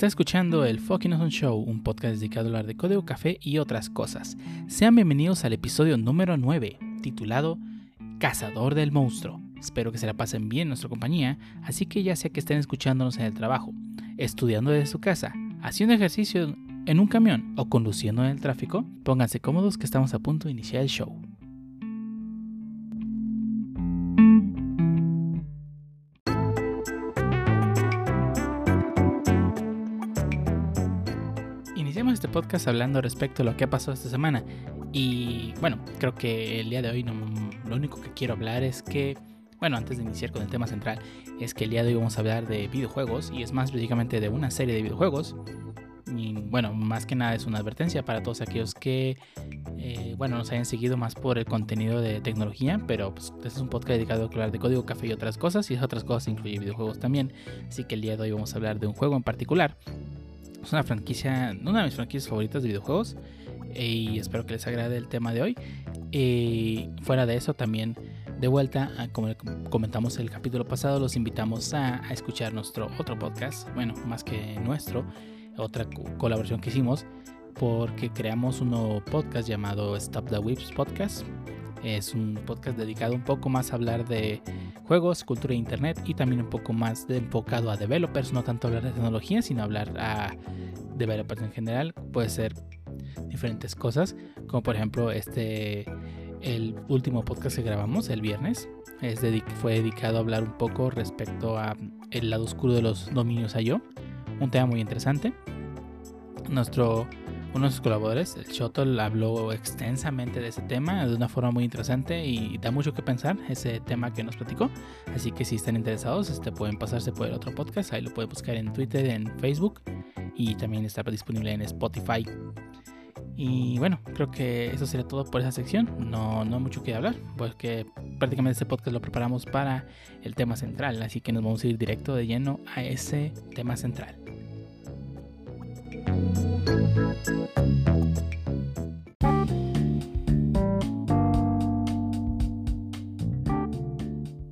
Está escuchando el Fucking Awesome Show, un podcast dedicado a hablar de código café y otras cosas. Sean bienvenidos al episodio número 9, titulado Cazador del Monstruo. Espero que se la pasen bien en nuestra compañía, así que ya sea que estén escuchándonos en el trabajo, estudiando desde su casa, haciendo ejercicio en un camión o conduciendo en el tráfico, pónganse cómodos que estamos a punto de iniciar el show. Podcast hablando respecto a lo que ha pasado esta semana. Y bueno, creo que el día de hoy no, lo único que quiero hablar es que, bueno, antes de iniciar con el tema central, es que el día de hoy vamos a hablar de videojuegos y es más específicamente de una serie de videojuegos. Y bueno, más que nada es una advertencia para todos aquellos que, eh, bueno, nos hayan seguido más por el contenido de tecnología, pero pues, este es un podcast dedicado a hablar de código café y otras cosas, y esas otras cosas incluye videojuegos también. Así que el día de hoy vamos a hablar de un juego en particular. Es una franquicia, una de mis franquicias favoritas de videojuegos, y espero que les agrade el tema de hoy. Y fuera de eso, también de vuelta, como comentamos el capítulo pasado, los invitamos a escuchar nuestro otro podcast, bueno, más que nuestro otra colaboración que hicimos porque creamos un nuevo podcast llamado Stop the Whips Podcast. Es un podcast dedicado un poco más a hablar de juegos, cultura de internet y también un poco más enfocado a developers, no tanto hablar de tecnología, sino hablar a developers en general. Puede ser diferentes cosas, como por ejemplo este el último podcast que grabamos el viernes es fue dedicado a hablar un poco respecto a el lado oscuro de los dominios yo un tema muy interesante. Nuestro, uno de nuestros colaboradores, el Shotol, habló extensamente de ese tema de una forma muy interesante y da mucho que pensar ese tema que nos platicó. Así que si están interesados, este, pueden pasarse por el otro podcast. Ahí lo pueden buscar en Twitter, en Facebook y también está disponible en Spotify. Y bueno, creo que eso sería todo por esa sección. No, no mucho que hablar, porque prácticamente este podcast lo preparamos para el tema central. Así que nos vamos a ir directo de lleno a ese tema central.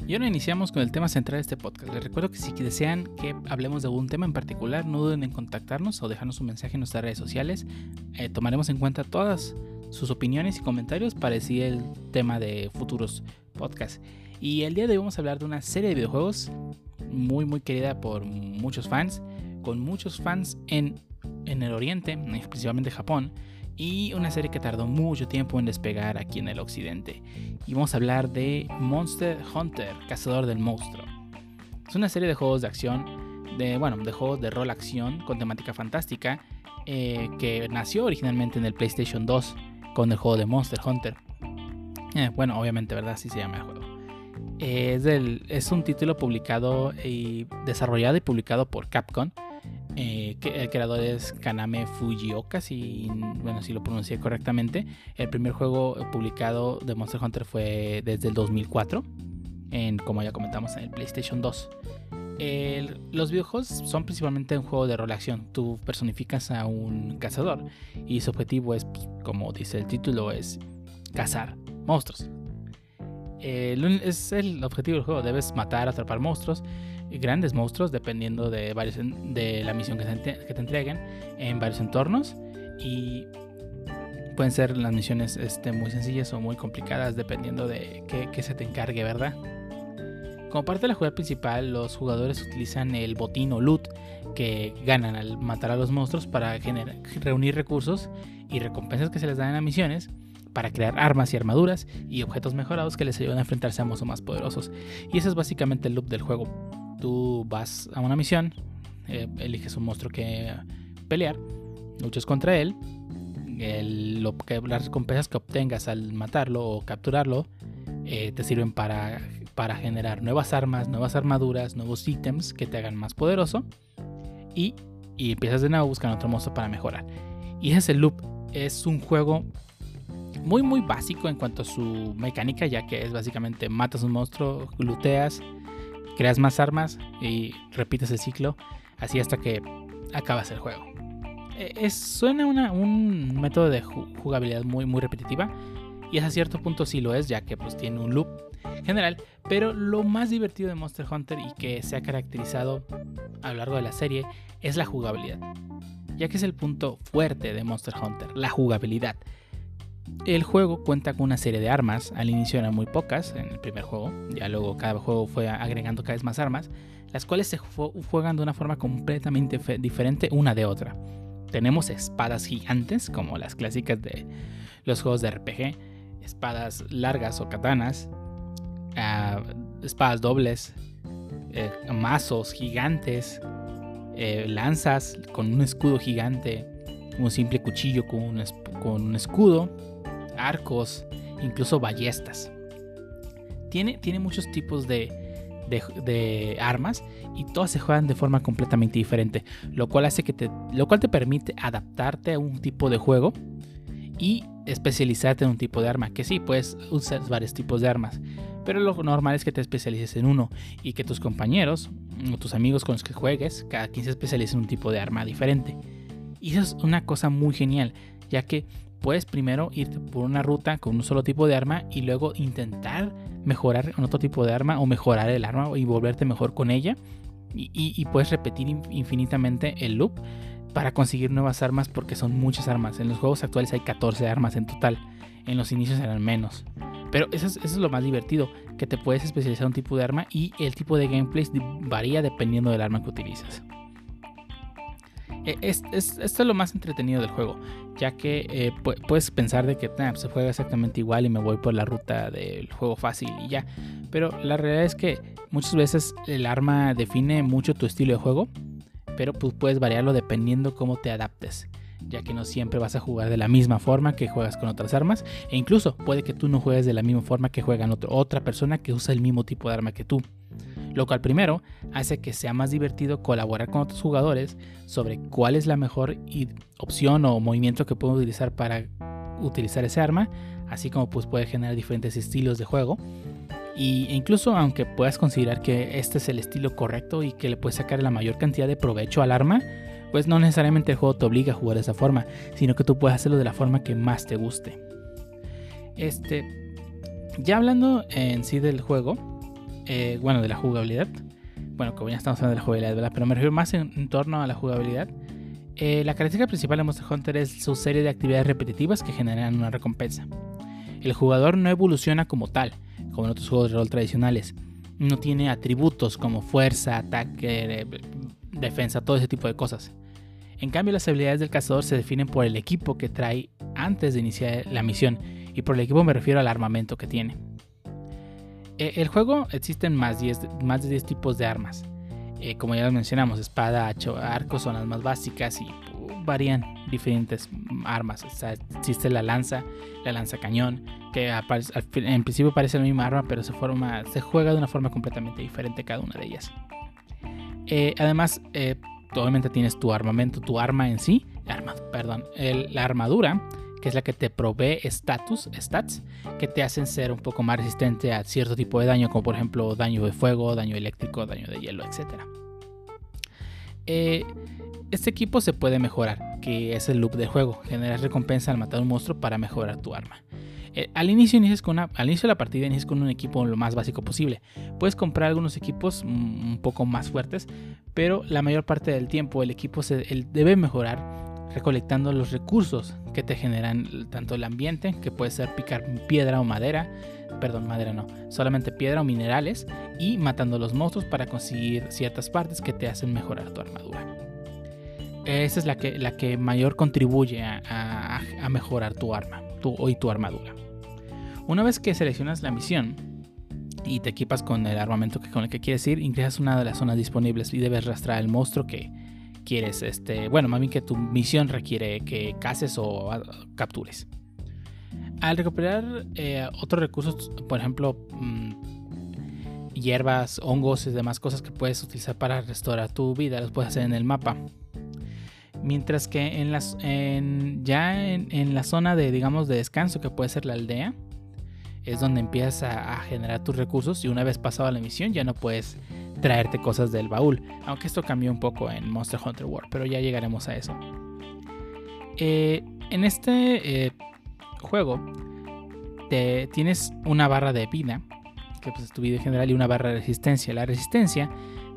Y ahora iniciamos con el tema central de este podcast. Les recuerdo que si desean que hablemos de algún tema en particular, no duden en contactarnos o dejarnos un mensaje en nuestras redes sociales. Eh, tomaremos en cuenta todas sus opiniones y comentarios para decidir el tema de futuros podcasts. Y el día de hoy vamos a hablar de una serie de videojuegos muy muy querida por muchos fans, con muchos fans en, en el oriente, principalmente Japón, y una serie que tardó mucho tiempo en despegar aquí en el occidente. Y vamos a hablar de Monster Hunter, Cazador del Monstruo. Es una serie de juegos de acción, de, bueno, de juegos de rol acción con temática fantástica, eh, que nació originalmente en el PlayStation 2 con el juego de Monster Hunter. Eh, bueno, obviamente, ¿verdad? Así se llama el juego. es, es un título publicado y desarrollado y publicado por Capcom eh, el creador es Kaname Fujioka, si, bueno, si lo pronuncié correctamente. El primer juego publicado de Monster Hunter fue desde el 2004, en, como ya comentamos, en el PlayStation 2. los videojuegos son principalmente un juego de rol acción. Tú personificas a un cazador y su objetivo es, pues, como dice el título, es cazar monstruos. es el objetivo del juego. Debes matar, atrapar monstruos grandes monstruos dependiendo de, varios, de la misión que te, entreguen en varios entornos y pueden ser las misiones este, muy sencillas o muy complicadas dependiendo de qué, se te encargue, ¿verdad? Como parte de la jugada principal, los jugadores utilizan el botín o loot que ganan al matar a los monstruos para reunir recursos y recompensas que se les dan en las misiones para crear armas y armaduras y objetos mejorados que les ayudan a enfrentarse a monstruos más poderosos. Y ese es básicamente el loop del juego tú vas a una misión, eh, eliges un monstruo que pelear, luchas contra él, lo que, las recompensas que obtengas al matarlo o capturarlo eh, te sirven para, para generar nuevas armas, nuevas armaduras, nuevos ítems que te hagan más poderoso y, y empiezas de nuevo a buscar otro monstruo para mejorar. Y ese es el loop, es un juego muy muy básico en cuanto a su mecánica, ya que es básicamente matas un monstruo, looteas, creas más armas y repites el ciclo así hasta que acabas el juego. E, es, suena un método de jugabilidad muy, muy repetitiva y a cierto punto sí lo es, ya que pues tiene un loop general, pero lo más divertido de Monster Hunter y que se ha caracterizado a lo largo de la serie es la jugabilidad, ya que es el punto fuerte de Monster Hunter, la jugabilidad. El juego cuenta con una serie de armas, al inicio eran muy pocas en el primer juego, ya luego cada juego fue agregando cada vez más armas, las cuales se juegan de una forma completamente diferente una de otra. Tenemos espadas gigantes, como las clásicas de los juegos de RPG, espadas largas o katanas, ah, espadas dobles, eh, mazos gigantes, eh, lanzas con un escudo gigante, un simple cuchillo con un, con un escudo, arcos, incluso ballestas. Tiene, tiene muchos tipos de, de, armas y todas se juegan de forma completamente diferente, lo cual hace que te, lo cual te permite adaptarte a un tipo de juego y especializarte en un tipo de arma, que sí, puedes usar varios tipos de armas, pero lo normal es que te especialices en uno y que tus compañeros o tus amigos con los que juegues, cada quien se especialice en un tipo de arma diferente. Y eso es una cosa muy genial, ya que puedes primero irte por una ruta con un solo tipo de arma y luego intentar mejorar con otro tipo de arma o mejorar el arma y volverte mejor con ella. Y, puedes repetir infinitamente el loop para conseguir nuevas armas porque son muchas armas. En los juegos actuales hay 14 armas en total. En los inicios eran menos. Pero eso es, eso es, lo más divertido, que te puedes especializar un tipo de arma y el tipo de gameplay varía dependiendo del arma que utilizas. E, es, esto es lo más entretenido del juego, ya que eh, puedes pensar de que pues, se juega exactamente igual y me voy por la ruta del juego fácil y ya. Pero la realidad es que muchas veces el arma define mucho tu estilo de juego, pero pues, puedes variarlo dependiendo cómo te adaptes ya que no siempre vas a jugar de la misma forma que juegas con otras armas, e incluso puede que tú no juegues de la misma forma que juegan otra persona que usa el mismo tipo de arma que tú lo cual primero hace que sea más divertido colaborar con otros jugadores sobre cuál es la mejor opción o movimiento que pueden utilizar para utilizar ese arma, así como pues puede generar diferentes estilos de juego. Y e incluso aunque puedas considerar que este es el estilo correcto y que le puedes sacar la mayor cantidad de provecho al arma, pues no necesariamente el juego te obliga a jugar de esa forma, sino que tú puedes hacerlo de la forma que más te guste. Este, ya hablando en sí del juego, eh, bueno, de la jugabilidad. Bueno, como ya estamos hablando de la jugabilidad. Pero me refiero más en, torno a la jugabilidad. Eh, la característica principal de Monster Hunter es su serie de actividades repetitivas que generan una recompensa. El jugador no evoluciona como tal, como en otros juegos de rol tradicionales. No tiene atributos como fuerza, ataque, defensa, todo ese tipo de cosas. En cambio, las habilidades del cazador se definen por el equipo que trae antes de iniciar la misión, y por el equipo me refiero al armamento que tiene. Eh, el juego existen más, de 10 tipos de armas. Eh, como ya mencionamos, espada, arco son las más básicas y uh, varían diferentes armas. existe la lanza, la lanza cañón, que en principio parece la misma arma, pero se, forma, se juega de una forma completamente diferente cada una de ellas. Eh, además, obviamente tienes tu armamento, tu arma en sí, arma, perdón, la armadura que es la que te provee status, stats, que te hacen ser un poco más resistente a cierto tipo de daño, como por ejemplo daño de fuego, daño eléctrico, daño de hielo, etc. Eh, este equipo se puede mejorar, que es el loop de juego, generar recompensa al matar un monstruo para mejorar tu arma. Eh, al, inicio con al inicio de la partida inicias con un equipo lo más básico posible. Puedes comprar algunos equipos mm, un poco más fuertes, pero la mayor parte del tiempo el equipo se, debe mejorar recolectando los recursos que te generan tanto el ambiente, que puede ser picar piedra o madera, perdón, madera no, solamente piedra o minerales, y matando los monstruos para conseguir ciertas partes que te hacen mejorar tu armadura. Esa es la que, la que mayor contribuye a, mejorar tu arma tu, y tu armadura. Una vez que seleccionas la misión y te equipas con el armamento que, con el que quieres ir, ingresas una de las zonas disponibles y debes rastrear al monstruo que, quieres, este, bueno, más bien que tu misión requiere que cases o ah, captures. Al recuperar eh, otros recursos, por ejemplo, mm, hierbas, hongos y demás cosas que puedes utilizar para restaurar tu vida, los puedes hacer en el mapa. Mientras que en las, ya en, la zona de, digamos, de descanso, que puede ser la aldea, es donde empiezas a, a generar tus recursos y una vez pasada la misión ya no puedes traerte cosas del baúl. Aunque esto cambió un poco en Monster Hunter World, pero ya llegaremos a eso. Eh, en este eh, juego te, tienes una barra de vida que pues, es tu vida en general, y una barra de resistencia. La resistencia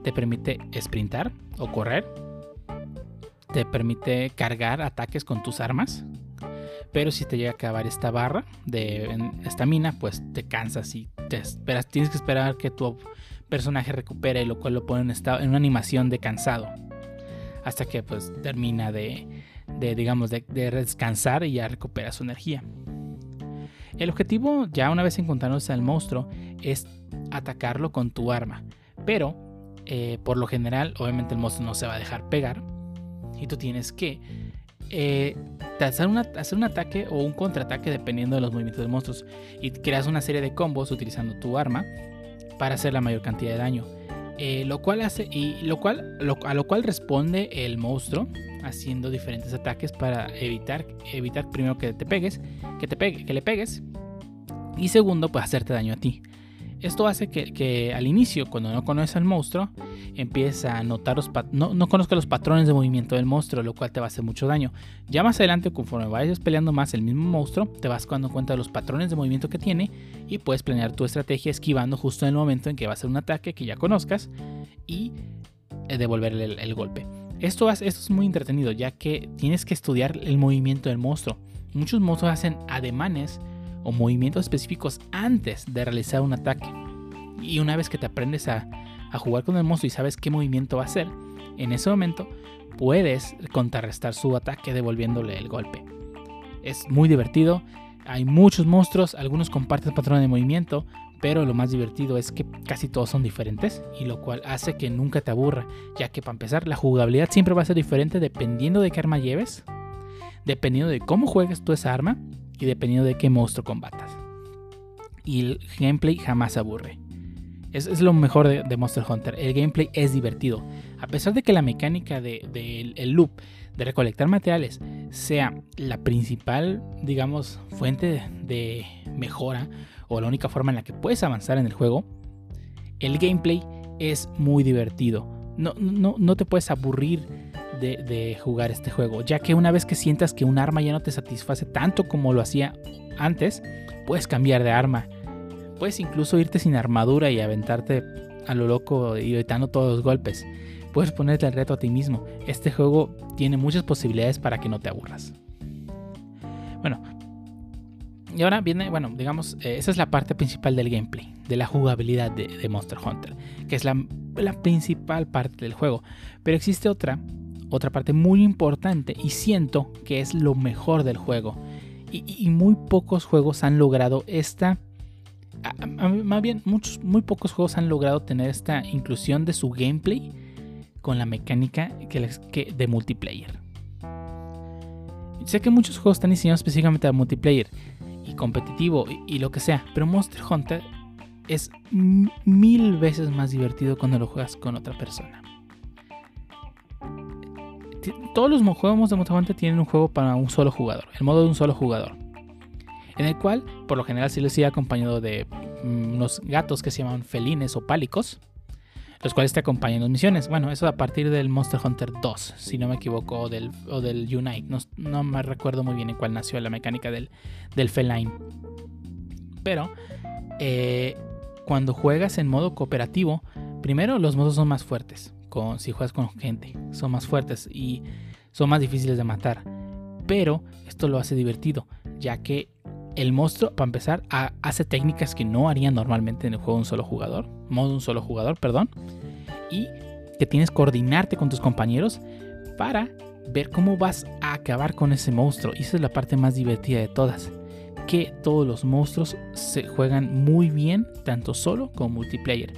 te permite sprintar o correr, te permite cargar ataques con tus armas, pero si te llega a acabar esta barra de estamina, pues te cansas y te esperas, tienes que esperar que tu personaje recupere, lo cual lo pone en, estado, en una animación de cansado, hasta que pues termina de, de digamos, de, descansar y ya recupera su energía. El objetivo, ya una vez encontrándose al monstruo, es atacarlo con tu arma. Pero, eh, por lo general, obviamente el monstruo no se va a dejar pegar. Y tú tienes que eh, hacer, hacer, un ataque o un contraataque dependiendo de los movimientos del monstruo. Y creas una serie de combos utilizando tu arma para hacer la mayor cantidad de daño. Eh, lo cual hace y lo cual a lo cual responde el monstruo haciendo diferentes ataques para evitar evitar primero que te pegues que te pegue que le pegues y segundo pues hacerte daño a ti esto hace que, al inicio, cuando no conoces al monstruo, empieza a notar los no, no conozca los patrones de movimiento del monstruo, lo cual te va a hacer mucho daño. Ya más adelante, conforme vayas peleando más el mismo monstruo, te vas dando cuenta de los patrones de movimiento que tiene y puedes planear tu estrategia esquivando justo en el momento en que va a hacer un ataque que ya conozcas y eh, devolverle el, golpe. Esto, esto es muy entretenido, ya que tienes que estudiar el movimiento del monstruo. Muchos monstruos hacen ademanes o movimientos específicos antes de realizar un ataque. Y una vez que te aprendes a, jugar con el monstruo y sabes qué movimiento va a hacer, en ese momento puedes contrarrestar su ataque devolviéndole el golpe. Es muy divertido, hay muchos monstruos, algunos comparten patrones de movimiento, pero lo más divertido es que casi todos son diferentes y lo cual hace que nunca te aburra, ya que para empezar la jugabilidad siempre va a ser diferente dependiendo de qué arma lleves, dependiendo de cómo juegues tú esa arma y dependiendo de qué monstruo combatas. Y el gameplay jamás aburre. Es, lo mejor de, Monster Hunter. El gameplay es divertido. A pesar de que la mecánica del de, loop de recolectar materiales sea la principal, digamos, fuente de mejora o la única forma en la que puedes avanzar en el juego, el gameplay es muy divertido. No, no, no te puedes aburrir de, jugar este juego, ya que una vez que sientas que un arma ya no te satisface tanto como lo hacía antes, puedes cambiar de arma. Puedes incluso irte sin armadura y aventarte a lo loco y evitando todos los golpes. Puedes ponerte el reto a ti mismo. Este juego tiene muchas posibilidades para que no te aburras. Bueno, y ahora viene, bueno, digamos, eh, esa es la parte principal del gameplay, de la jugabilidad de, Monster Hunter, que es la, principal parte del juego. Pero existe otra otra parte muy importante y siento que es lo mejor del juego. Y, muy pocos juegos han logrado esta... más bien, muchos, muy pocos juegos han logrado tener esta inclusión de su gameplay con la mecánica de multiplayer. Sé que muchos juegos están diseñados específicamente para multiplayer y competitivo y, lo que sea, pero Monster Hunter es mil veces más divertido cuando lo juegas con otra persona todos los juegos de Monster Hunter tienen un juego para un solo jugador, el modo de un solo jugador, en el cual por lo general se les sigue acompañado de mm, unos gatos que se llaman felines o pálicos, los cuales te acompañan en las misiones. Bueno, eso a partir del Monster Hunter 2, si no me equivoco, o del, o del Unite. No, me recuerdo muy bien en cuál nació la mecánica del, del feline. Pero eh, cuando juegas en modo cooperativo, primero los modos son más fuertes si juegas con gente. Son más fuertes y son más difíciles de matar. Pero esto lo hace divertido, ya que el monstruo, para empezar, hace técnicas que no harían normalmente en el juego de un solo jugador. Modo un solo jugador, perdón. Y que tienes que coordinarte con tus compañeros para ver cómo vas a acabar con ese monstruo. Y esa es la parte más divertida de todas. Que todos los monstruos se juegan muy bien, tanto solo como multiplayer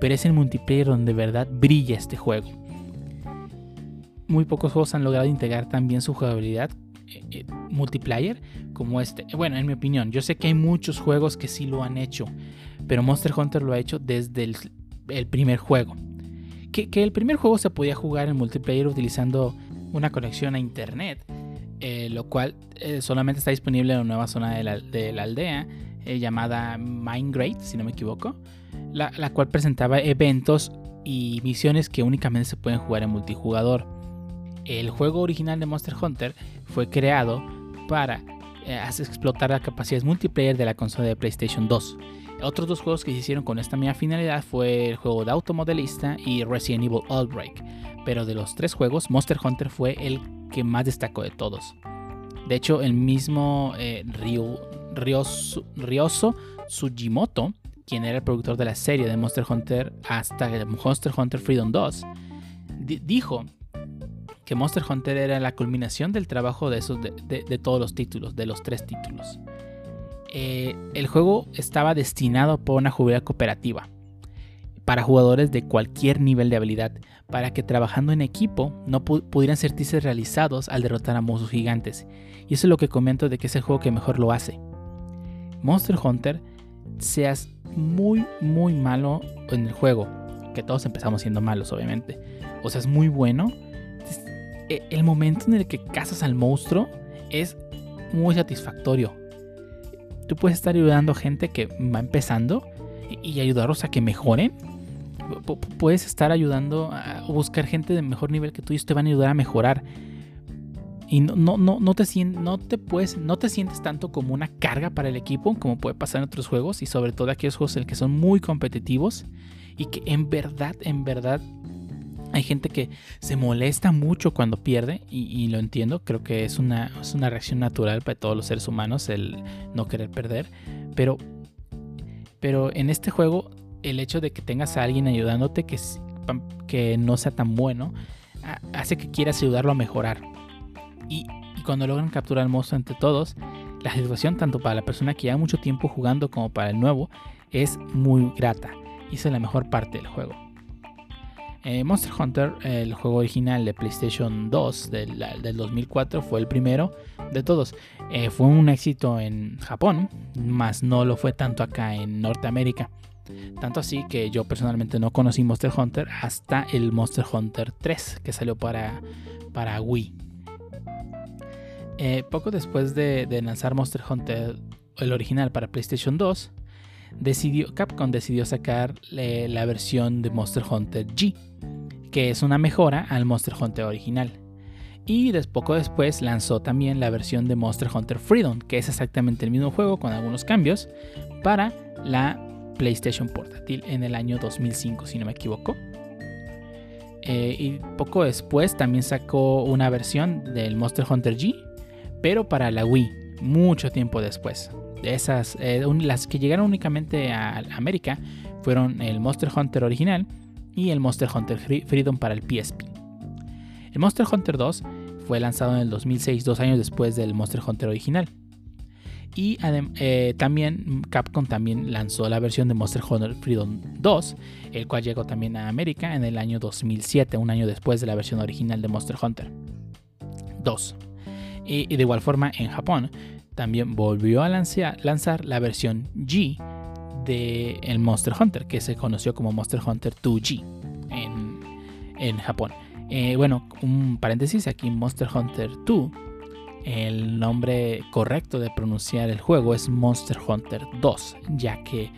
pero es el multiplayer donde de verdad brilla este juego. Muy pocos juegos han logrado integrar también su jugabilidad eh, eh, multiplayer como este. Bueno, en mi opinión, yo sé que hay muchos juegos que sí lo han hecho, pero Monster Hunter lo ha hecho desde el, primer juego. Que, el primer juego se podía jugar en multiplayer utilizando una conexión a internet, eh, lo cual solamente está disponible en una nueva zona de la, aldea llamada Mindgrade, si no me equivoco la, cual presentaba eventos y misiones que únicamente se pueden jugar en multijugador. El juego original de Monster Hunter fue creado para eh, explotar las capacidades multiplayer de la consola de PlayStation 2. Otros dos juegos que se hicieron con esta misma finalidad fue el juego de Automodelista y Resident Evil Outbreak. Pero de los tres juegos, Monster Hunter fue el que más destacó de todos. De hecho, el mismo eh, Ryoso, Tsujimoto, quien era el productor de la serie de Monster Hunter hasta Monster Hunter Freedom 2, dijo que Monster Hunter era la culminación del trabajo de, esos, de, todos los títulos, de los tres títulos. Eh, el juego estaba destinado por una jugabilidad cooperativa para jugadores de cualquier nivel de habilidad, para que trabajando en equipo no pudieran sentirse realizados al derrotar a monstruos gigantes. Y eso es lo que comento de que es el juego que mejor lo hace. Monster Hunter, seas muy, muy malo en el juego, que todos empezamos siendo malos, obviamente, o sea, es muy bueno, e, el momento en el que cazas al monstruo es muy satisfactorio. Tú puedes estar ayudando a gente que va empezando y ayudarlos a que mejoren puedes estar ayudando a buscar gente de mejor nivel que tú y te van a ayudar a mejorar. Y no, no, no, no, te, no, te puedes, no te sientes tanto como una carga para el equipo como puede pasar en otros juegos y sobre todo aquellos juegos en que son muy competitivos y que en verdad, en verdad hay gente que se molesta mucho cuando pierde y, lo entiendo, creo que es una, es una reacción natural para todos los seres humanos el no querer perder, pero, pero en este juego el hecho de que tengas a alguien ayudándote que, no sea tan bueno hace que quieras ayudarlo a mejorar. Y, cuando logran capturar al monstruo entre todos, la situación tanto para la persona que lleva mucho tiempo jugando como para el nuevo es muy grata. Y esa es la mejor parte del juego. Eh, Monster Hunter, el juego original de PlayStation 2 del, 2004, fue el primero de todos. Eh, fue un éxito en Japón, más no lo fue tanto acá en Norteamérica. Tanto así que yo personalmente no conocí Monster Hunter hasta el Monster Hunter 3 que salió para, para Wii. Eh, poco después de, lanzar Monster Hunter, el original para PlayStation 2, decidió, Capcom decidió sacar la versión de Monster Hunter G, que es una mejora al Monster Hunter original. Y poco después lanzó también la versión de Monster Hunter Freedom, que es exactamente el mismo juego con algunos cambios, para la PlayStation Portátil en el año 2005, si no me equivoco. Eh, y poco después también sacó una versión del Monster Hunter G, pero para la Wii, mucho tiempo después. Esas, eh, las que llegaron únicamente a América fueron el Monster Hunter original y el Monster Hunter Freedom para el PSP. El Monster Hunter 2 fue lanzado en el 2006, dos años después del Monster Hunter original. Y eh, también Capcom también lanzó la versión de Monster Hunter Freedom 2, el cual llegó también a América en el año 2007, un año después de la versión original de Monster Hunter 2. Y, de igual forma en Japón también volvió a lanzar, la versión G de el Monster Hunter, que se conoció como Monster Hunter 2G en, Japón. Eh, bueno, un paréntesis aquí, Monster Hunter 2 el nombre correcto de pronunciar el juego es Monster Hunter 2, ya que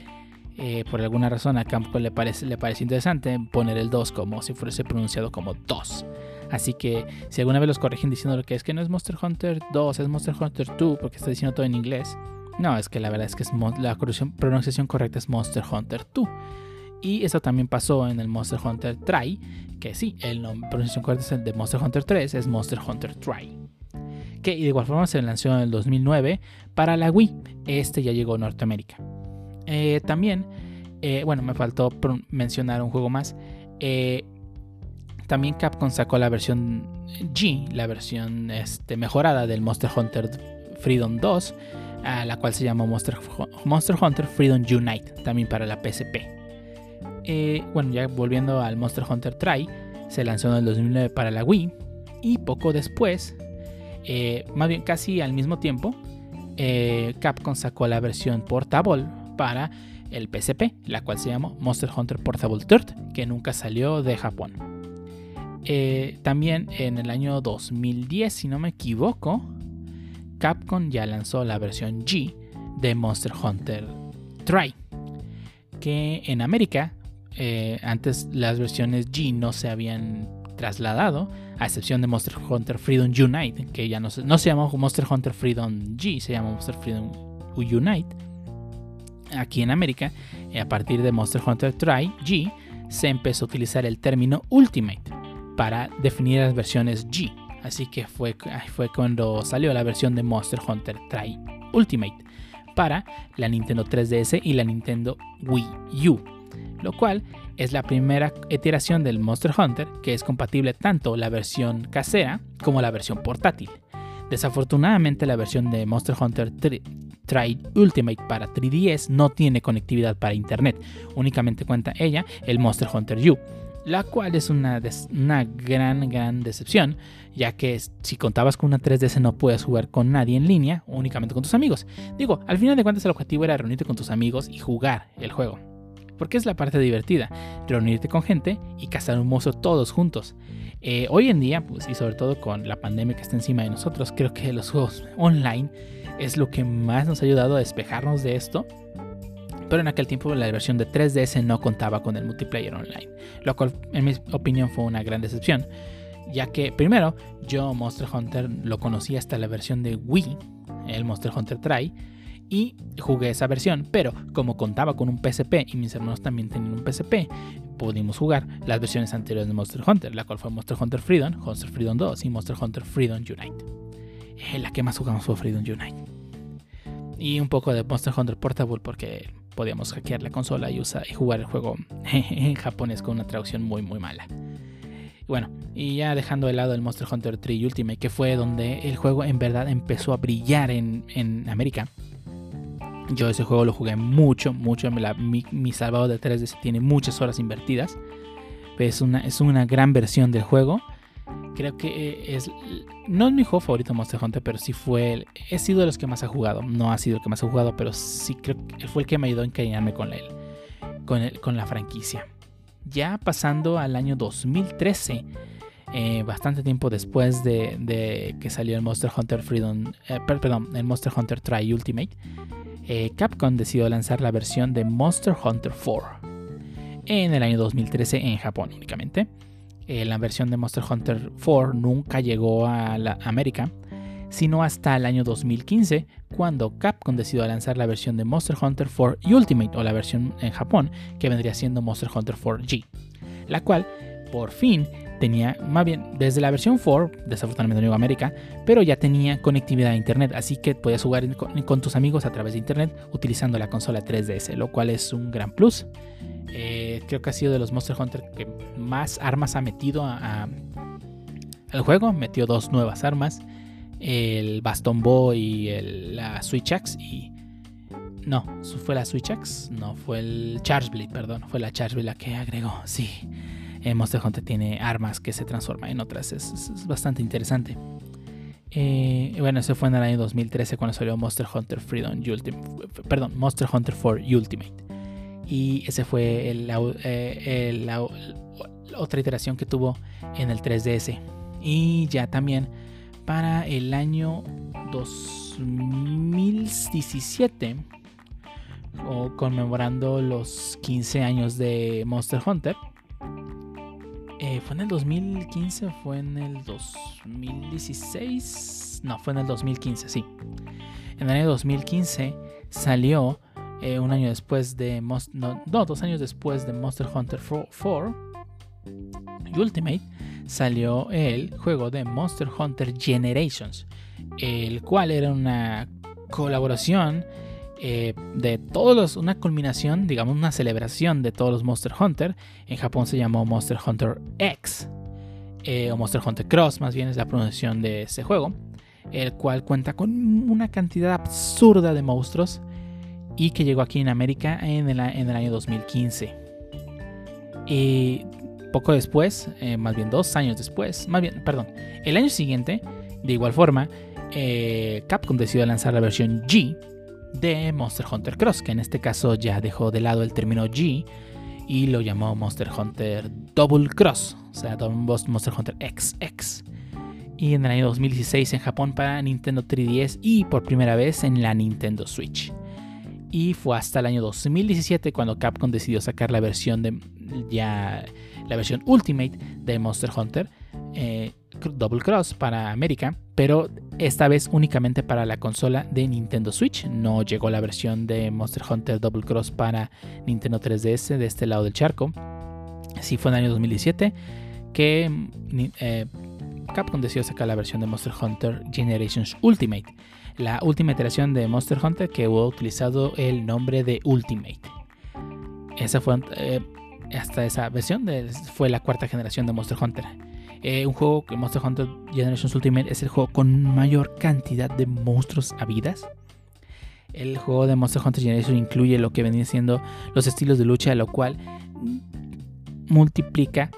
eh, por alguna razón a Campo le parece, le parece interesante poner el 2 como si fuese pronunciado como 2. Así que si alguna vez los corrigen diciendo lo que es que no es Monster Hunter 2, es Monster Hunter 2 porque está diciendo todo en inglés. No, es que la verdad es que es la pronunciación correcta es Monster Hunter 2. Y eso también pasó en el Monster Hunter Try, que sí, el nombre, pronunciación correcta es el de Monster Hunter 3, es Monster Hunter Try que de igual forma se lanzó en el 2009 para la Wii. Este ya llegó a Norteamérica. Eh, también, eh, bueno, me faltó mencionar un juego más. Eh, también Capcom sacó la versión G, la versión este, mejorada del Monster Hunter Freedom 2, a la cual se Monster, Monster Hunter Freedom Unite, también para la PSP. bueno, ya volviendo al Monster Hunter Try, se lanzó en el 2009 para la Wii y poco después eh, más bien casi al mismo tiempo, eh, Capcom sacó la versión portable para el PSP, la cual se llamó Monster Hunter Portable Third, que nunca salió de Japón. Eh, también en el año 2010, si no me equivoco, Capcom ya lanzó la versión G de Monster Hunter Try, que en América, antes las versiones G no se habían trasladado, a excepción de Monster Hunter Freedom Unite, que ya no se, llama Monster Hunter Freedom G, se llama Monster Freedom Unite. aquí en América, a partir de Monster Hunter Tri G, se empezó a utilizar el término Ultimate para definir las versiones G. Así que fue, fue cuando salió la versión de Monster Hunter Tri Ultimate para la Nintendo 3DS y la Nintendo Wii U, lo cual es la primera iteración del Monster Hunter que es compatible tanto la versión casera como la versión portátil. Desafortunadamente la versión de Monster Hunter Tri Ultimate para 3DS no tiene conectividad para internet, únicamente cuenta ella el Monster Hunter U, la cual es una, una gran, gran decepción, ya que si contabas con una 3DS no puedes jugar con nadie en línea, únicamente con tus amigos. Digo, al final de cuentas el objetivo era reunirte con tus amigos y jugar el juego. Porque es la parte divertida, reunirte con gente y cazar un monstruo todos juntos. Eh, hoy en día, pues, y sobre todo con la pandemia que está encima de nosotros, creo que los juegos online es lo que más nos ha ayudado a despejarnos de esto. Pero en aquel tiempo la versión de 3DS no contaba con el multiplayer online, lo cual en mi opinión fue una gran decepción, ya que primero yo Monster Hunter lo conocí hasta la versión de Wii, el Monster Hunter Try, y jugué esa versión, pero como contaba con un PSP y mis hermanos también tenían un PSP, pudimos jugar las versiones anteriores de Monster Hunter, la cual fue Monster Hunter Freedom, Monster Freedom 2 y Monster Hunter Freedom Unite. La que más jugamos fue Freedom Unite. Y un poco de Monster Hunter Portable porque podíamos hackear la consola y, usar, y jugar el juego en japonés con una traducción muy muy mala. Bueno, y ya dejando de lado el Monster Hunter 3 Ultimate, que fue donde el juego en verdad empezó a brillar en, en América. Yo ese juego lo jugué mucho, mucho. mi, Salvador de 3DS tiene muchas horas invertidas. Es una, es una gran versión del juego creo que eh, es. No es mi juego favorito Monster Hunter, pero sí fue. El, he sido de los que más ha jugado. No ha sido el que más ha jugado, pero sí creo que fue el que me ayudó a encariñarme con él. Con, con la franquicia. Ya pasando al año 2013. Eh, bastante tiempo después de, que salió el Monster Hunter Freedom, eh, perdón, el Monster Hunter Tri Ultimate, Capcom decidió lanzar la versión de Monster Hunter 4 en el año 2013 en Japón únicamente. Eh, la versión de Monster Hunter 4 nunca llegó a la América, sino hasta el año 2015, cuando Capcom decidió lanzar la versión de Monster Hunter 4 Ultimate, o la versión en Japón, que vendría siendo Monster Hunter 4G, la cual por fin tenía, más bien, desde la versión 4, desafortunadamente no llegó a América, pero ya tenía conectividad a internet, así que podías jugar con, tus amigos a través de internet utilizando la consola 3DS, lo cual es un gran plus. Eh, creo que ha sido de los Monster Hunter que más armas ha metido al juego. Metió dos nuevas armas: el Baston Bow y la Switch Axe. Y no, fue la Switch Axe. No, fue el Charge Blade, perdón. Fue la Charge Blade la que agregó. Sí, el Monster Hunter tiene armas que se transforman en otras. Es, bastante interesante. Eh, bueno, ese fue en el año 2013 cuando salió Monster Hunter Freedom Ultimate. Perdón, Monster Hunter 4 Ultimate. Y ese fue la otra iteración que tuvo en el 3DS. Y ya también para el año 2017, o conmemorando los 15 años de Monster Hunter. Eh, ¿Fue en el 2015? ¿Fue en el 2016? No, fue en el 2015, sí. En el año 2015 salió eh, un año después de no, dos años después de Monster Hunter 4 Ultimate salió el juego de Monster Hunter Generations, el cual era una colaboración eh, de todos los, una culminación, digamos una celebración de todos los Monster Hunter. En Japón se llamó Monster Hunter X eh, o Monster Hunter Cross, más bien es la pronunciación de ese juego, el cual cuenta con una cantidad absurda de monstruos y que llegó aquí en América en el, año 2015. Y poco después, eh, más bien dos años después, más bien, perdón, el año siguiente, de igual forma, Capcom decidió lanzar la versión G de Monster Hunter Cross, que en este caso ya dejó de lado el término G y lo llamó Monster Hunter Double Cross, o sea, Monster Hunter XX. Y en el año 2016 en Japón para Nintendo 3DS y por primera vez en la Nintendo Switch y fue hasta el año 2017 cuando Capcom decidió sacar la versión de ya la versión Ultimate de Monster Hunter eh, Double Cross para América, pero esta vez únicamente para la consola de Nintendo Switch. No llegó la versión de Monster Hunter Double Cross para Nintendo 3DS de este lado del charco. Así fue en el año 2017 que eh, Capcom decidió sacar la versión de Monster Hunter Generations Ultimate, la última iteración de Monster Hunter que hubo utilizado el nombre de Ultimate. Esa fue eh, hasta esa versión fue la cuarta generación de Monster Hunter. Eh, un juego que Monster Hunter Generations Ultimate es el juego con mayor cantidad de monstruos habidas. El juego de Monster Hunter Generations incluye lo que venía siendo los estilos de lucha, lo cual multiplica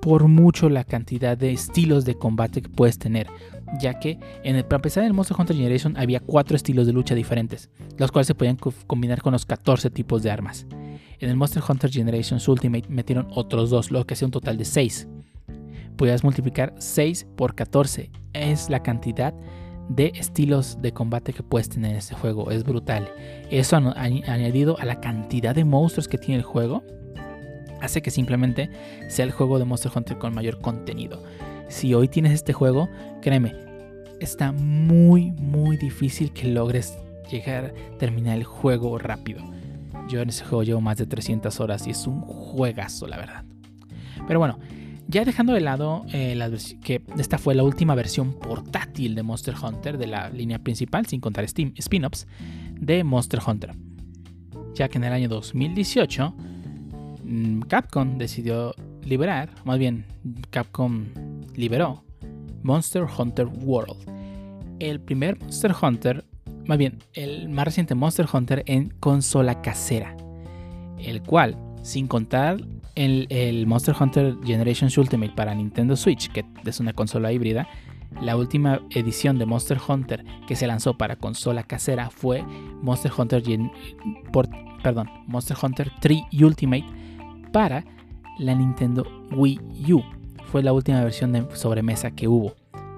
por mucho la cantidad de estilos de combate que puedes tener, ya que en el, para empezar en el Monster Hunter Generation había cuatro estilos de lucha diferentes, los cuales se podían combinar con los 14 tipos de armas. En el Monster Hunter Generations Ultimate metieron otros dos, lo que hace un total de 6. Podías multiplicar 6 por 14. Es la cantidad de estilos de combate que puedes tener en este juego. Es brutal. Eso añadido a la cantidad de monstruos que tiene el juego, hace que simplemente sea el juego de Monster Hunter con mayor contenido. Si hoy tienes este juego, créeme, está muy, muy difícil que logres llegar a terminar el juego rápido. Yo en ese juego llevo más de 300 horas y es un juegazo, la verdad. Pero bueno, ya dejando de lado eh, que esta fue la última versión portátil de Monster Hunter de la línea principal, sin contar spin-offs, de Monster Hunter. Ya que en el año 2018, mm, Capcom decidió liberar, más bien, Capcom liberó Monster Hunter World. El primer Monster Hunter más bien, el más reciente Monster Hunter en consola casera, el cual, sin contar el, el Monster Hunter Generations Ultimate para Nintendo Switch, que es una consola híbrida, la última edición de Monster Hunter que se lanzó para consola casera fue Monster Hunter, perdón, Monster Hunter 3 Ultimate para la Nintendo Wii U. Fue la última versión de sobremesa que hubo.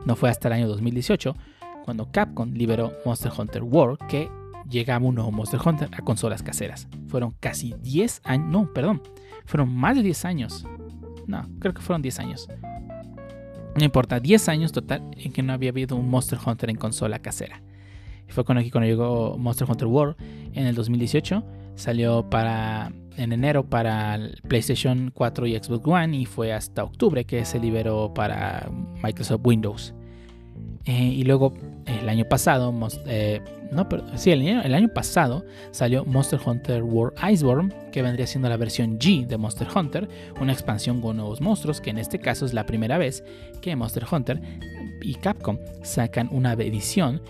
No fue hasta el año 2018 cuando Capcom liberó Monster Hunter World que llegaba un nuevo Monster Hunter a consolas caseras. Fueron casi 10 años, no, perdón, fueron más de 10 años. No, creo que fueron 10 años. No importa, 10 años total en que no había habido un Monster Hunter en consola casera. Y fue cuando, aquí cuando llegó Monster Hunter World en el 2018. Salió para en enero para PlayStation 4 y Xbox One y fue hasta octubre que se liberó para Microsoft Windows. Eh, y luego el año pasado, eh, no, pero, sí, el el año, pasado salió Monster Hunter World Iceborne, que vendría siendo la versión G de Monster Hunter, una expansión con nuevos monstruos, que en este caso es la primera vez que Monster Hunter y Capcom sacan una edición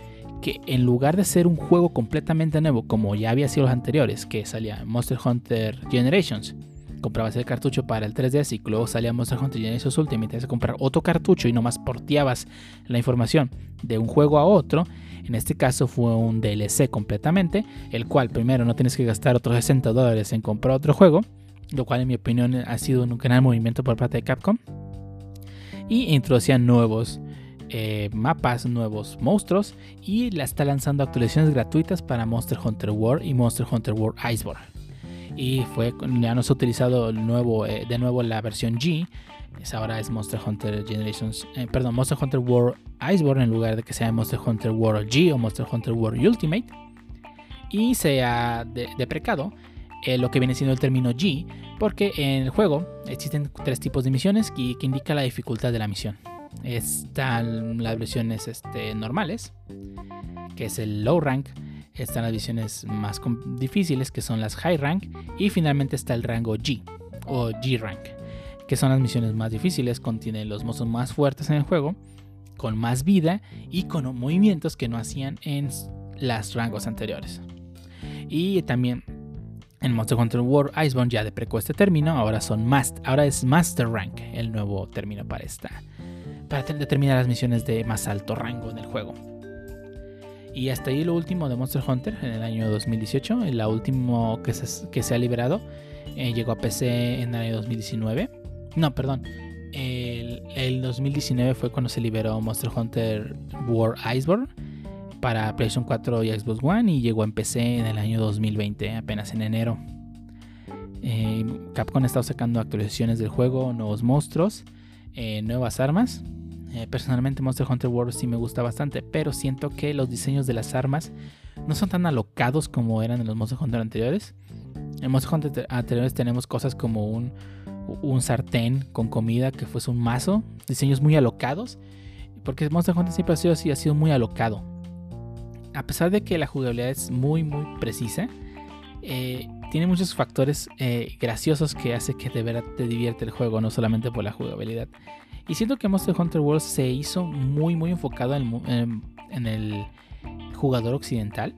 que en lugar de ser un juego completamente nuevo, como ya había sido los anteriores, que salía Monster Hunter Generations, comprabas el cartucho para el 3DS y luego salía Monster Hunter Genesis Ultimate, tenías que comprar otro cartucho y nomás porteabas la información de un juego a otro. En este caso fue un DLC completamente, el cual primero no tienes que gastar otros 60 dólares en comprar otro juego, lo cual en mi opinión ha sido un gran movimiento por parte de Capcom. Y introducían nuevos eh, mapas, nuevos monstruos y la está lanzando actualizaciones gratuitas para Monster Hunter World y Monster Hunter World Iceborne y fue ya no ha utilizado eh, de nuevo la versión G. Es ahora es Monster Hunter Generations, eh, perdón, Monster Hunter World Iceborne en lugar de que sea Monster Hunter World G o Monster Hunter World Ultimate. Y se ha deprecado eh, lo que viene siendo el término G, porque en el juego existen tres tipos de misiones que, que indica la dificultad de la misión. Están las versiones este, normales, que es el low rank, están las visiones más difíciles que son las High Rank y finalmente está el rango G o G Rank que son las misiones más difíciles, contienen los monstruos más fuertes en el juego, con más vida y con movimientos que no hacían en las rangos anteriores. Y también en Monster Hunter World Iceborne ya deprecó este término, ahora son ahora es Master Rank el nuevo término para esta para determinar las misiones de más alto rango en el juego. Y hasta ahí lo último de Monster Hunter en el año 2018. La último que se, ha liberado eh, llegó a PC en el año 2019. No, perdón. El, el, 2019 fue cuando se liberó Monster Hunter War Iceborne para PlayStation 4 y Xbox One y llegó en PC en el año 2020, apenas en enero. Eh, Capcom ha estado sacando actualizaciones del juego, nuevos monstruos, eh, nuevas armas Eh, personalmente Monster Hunter World sí me gusta bastante, pero siento que los diseños de las armas no son tan alocados como eran en los Monster Hunter anteriores. En Monster Hunter anteriores tenemos cosas como un, sartén con comida que fuese un mazo, diseños muy alocados, porque Monster Hunter siempre ha sido así, ha sido muy alocado. A pesar de que la jugabilidad es muy muy precisa, eh, tiene muchos factores eh, graciosos que hace que de verdad te divierte el juego, no solamente por la jugabilidad. Y siento que Monster Hunter World se hizo muy muy enfocado en, en el jugador occidental,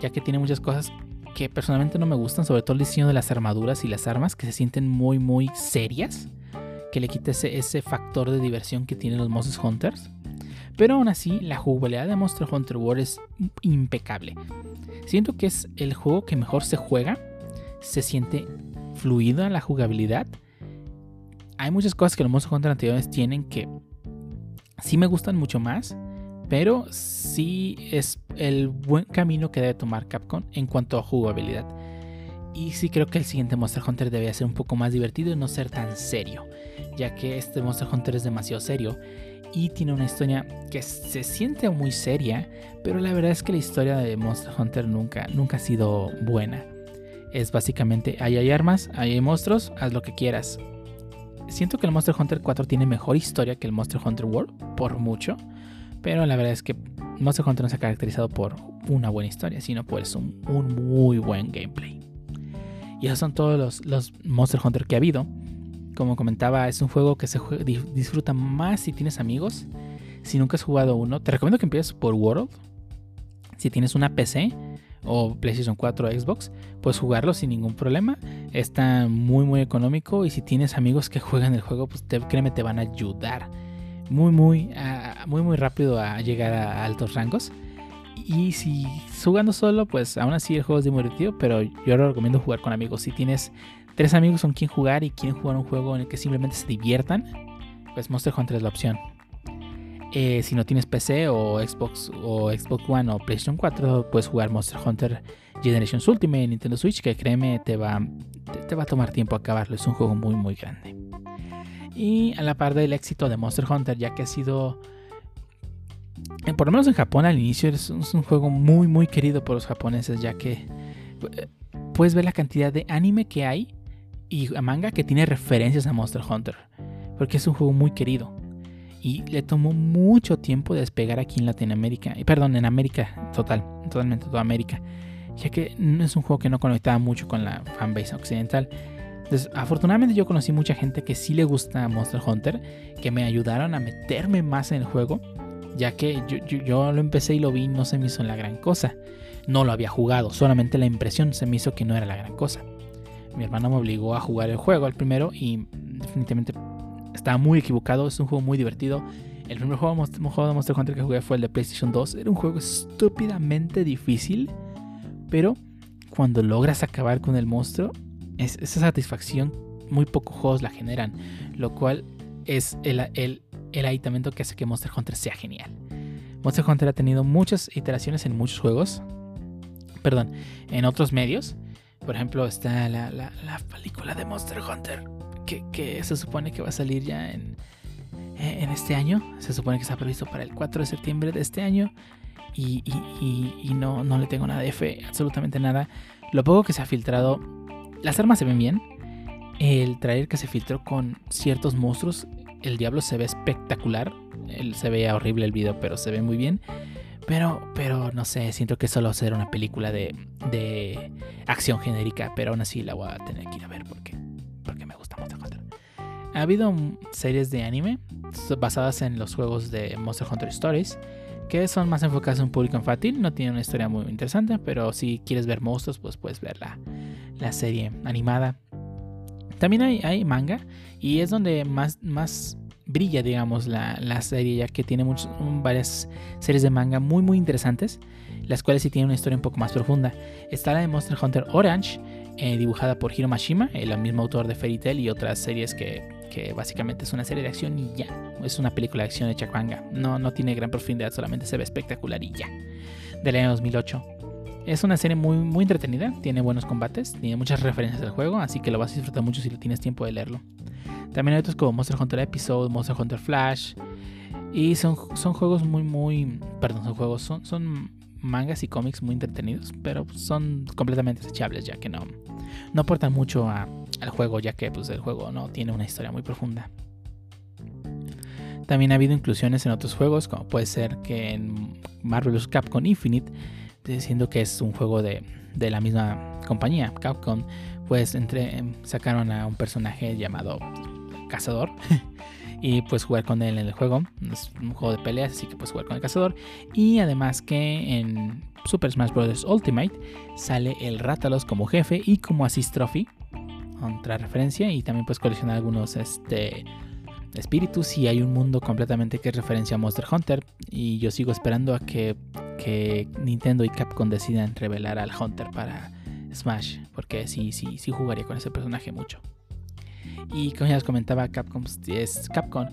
ya que tiene muchas cosas que personalmente no me gustan, sobre todo el diseño de las armaduras y las armas, que se sienten muy, muy serias, que le quita ese, ese factor de diversión que tienen los Monster Hunters. Pero aún así, la jugabilidad de Monster Hunter World es impecable. Siento que es el juego que mejor se juega, se siente fluida la jugabilidad. Hay muchas cosas que los Monster Hunter anteriores tienen que sí me gustan mucho más, pero sí es el buen camino que debe tomar Capcom en cuanto a jugabilidad. Y sí creo que el siguiente Monster Hunter debe ser un poco más divertido y no ser tan serio, ya que este Monster Hunter es demasiado serio y tiene una historia que se siente muy seria, pero la verdad es que la historia de Monster Hunter nunca, nunca ha sido buena. Es básicamente, ahí hay armas, ahí hay monstruos, haz lo que quieras. Siento que el Monster Hunter 4 tiene mejor historia que el Monster Hunter World, por mucho pero la verdad es que Monster Hunter no se ha caracterizado por una buena historia, sino por un, un muy buen gameplay. Y esos son todos los, los, Monster Hunter que ha habido. Como comentaba, es un juego que se disfruta más si tienes amigos. Si nunca has jugado uno, te recomiendo que empieces por World. Si tienes una PC o PlayStation 4 o Xbox, puedes jugarlo sin ningún problema. Está muy muy económico y si tienes amigos que juegan el juego, pues créeme, te van a ayudar muy, muy, muy, muy rápido a llegar a altos rangos. Y si jugando solo, pues aún así el juego es divertido, pero yo lo recomiendo jugar con amigos. Si tienes tres amigos con quien jugar y quieren jugar un juego en el que simplemente se diviertan, pues Monster Hunter es la opción. Eh, si no tienes PC o Xbox o Xbox One o PlayStation 4, puedes jugar Monster Hunter Generations Ultimate en Nintendo Switch, que créeme, te va, te va a tomar tiempo acabarlo. Es un juego muy, muy grande y a la par del éxito de Monster Hunter, ya que ha sido, eh, por lo menos en Japón al inicio, es un, juego muy muy querido por los japoneses, ya que eh, puedes ver la cantidad de anime que hay y manga que tiene referencias a Monster Hunter, porque es un juego muy querido. Y le tomó mucho tiempo despegar aquí en Latinoamérica, perdón, en América total, totalmente toda América, ya que es un juego que no conectaba mucho con la fanbase occidental afortunadamente yo conocí mucha gente que sí le gusta Monster Hunter, que me ayudaron a meterme más en el juego, ya que yo, lo empecé y lo vi no se me hizo la gran cosa. No lo había jugado, solamente la impresión se me hizo que no era la gran cosa. Mi hermano me obligó a jugar el juego al primero y definitivamente estaba muy equivocado, es un juego muy divertido. El primer juego, de Monster Hunter que jugué fue el de PlayStation 2. Era un juego estúpidamente difícil, pero cuando logras acabar con el monstruo, esa satisfacción muy pocos juegos la generan, lo cual es el, el, el aditamento que hace que Monster Hunter sea genial. Monster Hunter ha tenido muchas iteraciones en muchos juegos, perdón, en otros medios. Por ejemplo, está la, la, película de Monster Hunter, que, se supone que va a salir ya en, en este año. Se supone que está previsto para el 4 de septiembre de este año. Y, y, y no, no le tengo nada de fe, absolutamente nada. Lo poco que se ha filtrado las armas se ven bien. El trailer que se filtró con ciertos monstruos, el diablo se ve espectacular. Él se ve horrible el video, pero se ve muy bien. Pero, pero no sé, siento que solo será una película de, de acción genérica, pero aún así la voy a tener que ir a ver porque Ha habido series de anime basadas en los juegos de Monster Hunter Stories que son más enfocadas en un público infantil. No tienen una historia muy interesante, pero si quieres ver monstruos, pues puedes ver la, serie animada. También hay, manga y es donde más, más brilla, digamos, la, serie, ya que tiene varias series de manga muy, muy interesantes, las cuales sí tienen una historia un poco más profunda. Está la de Monster Hunter Orange, eh, dibujada por Hiro Mashima, el mismo autor de Fairy Tail y otras series que que básicamente es una serie de acción y ya. Es una película de acción hecha manga. No, no tiene gran profundidad, solamente se ve espectacular y ya. Del año 2008. Es una serie muy, muy entretenida, tiene buenos combates, tiene muchas referencias del juego, así que lo vas a disfrutar mucho si tienes tiempo de leerlo. También hay otros como Monster Hunter Episode, Monster Hunter Flash. Y son, son juegos muy, muy... Perdón, son juegos, son, son mangas y cómics muy entretenidos, pero son completamente desechables ya que no, no aportan mucho al juego, ya que pues, el juego no tiene una historia muy profunda. También ha habido inclusiones en otros juegos, como puede ser que en Marvelous Capcom Infinite, diciendo que es un juego de, de la misma compañía, Capcom, pues entre, sacaron a un personaje llamado Cazador y pues jugar con él en el juego. Es un juego de peleas, así que puedes jugar con el cazador. Y además que en Super Smash Bros. Ultimate sale el Rátalos como jefe y como Assist Trophy. Otra referencia. Y también puedes coleccionar algunos este, espíritus. Y hay un mundo completamente que es referencia a Monster Hunter. Y yo sigo esperando a que, que Nintendo y Capcom decidan revelar al Hunter para Smash. Porque sí, sí, sí jugaría con ese personaje mucho. Y como ya les comentaba, Capcom es Capcom.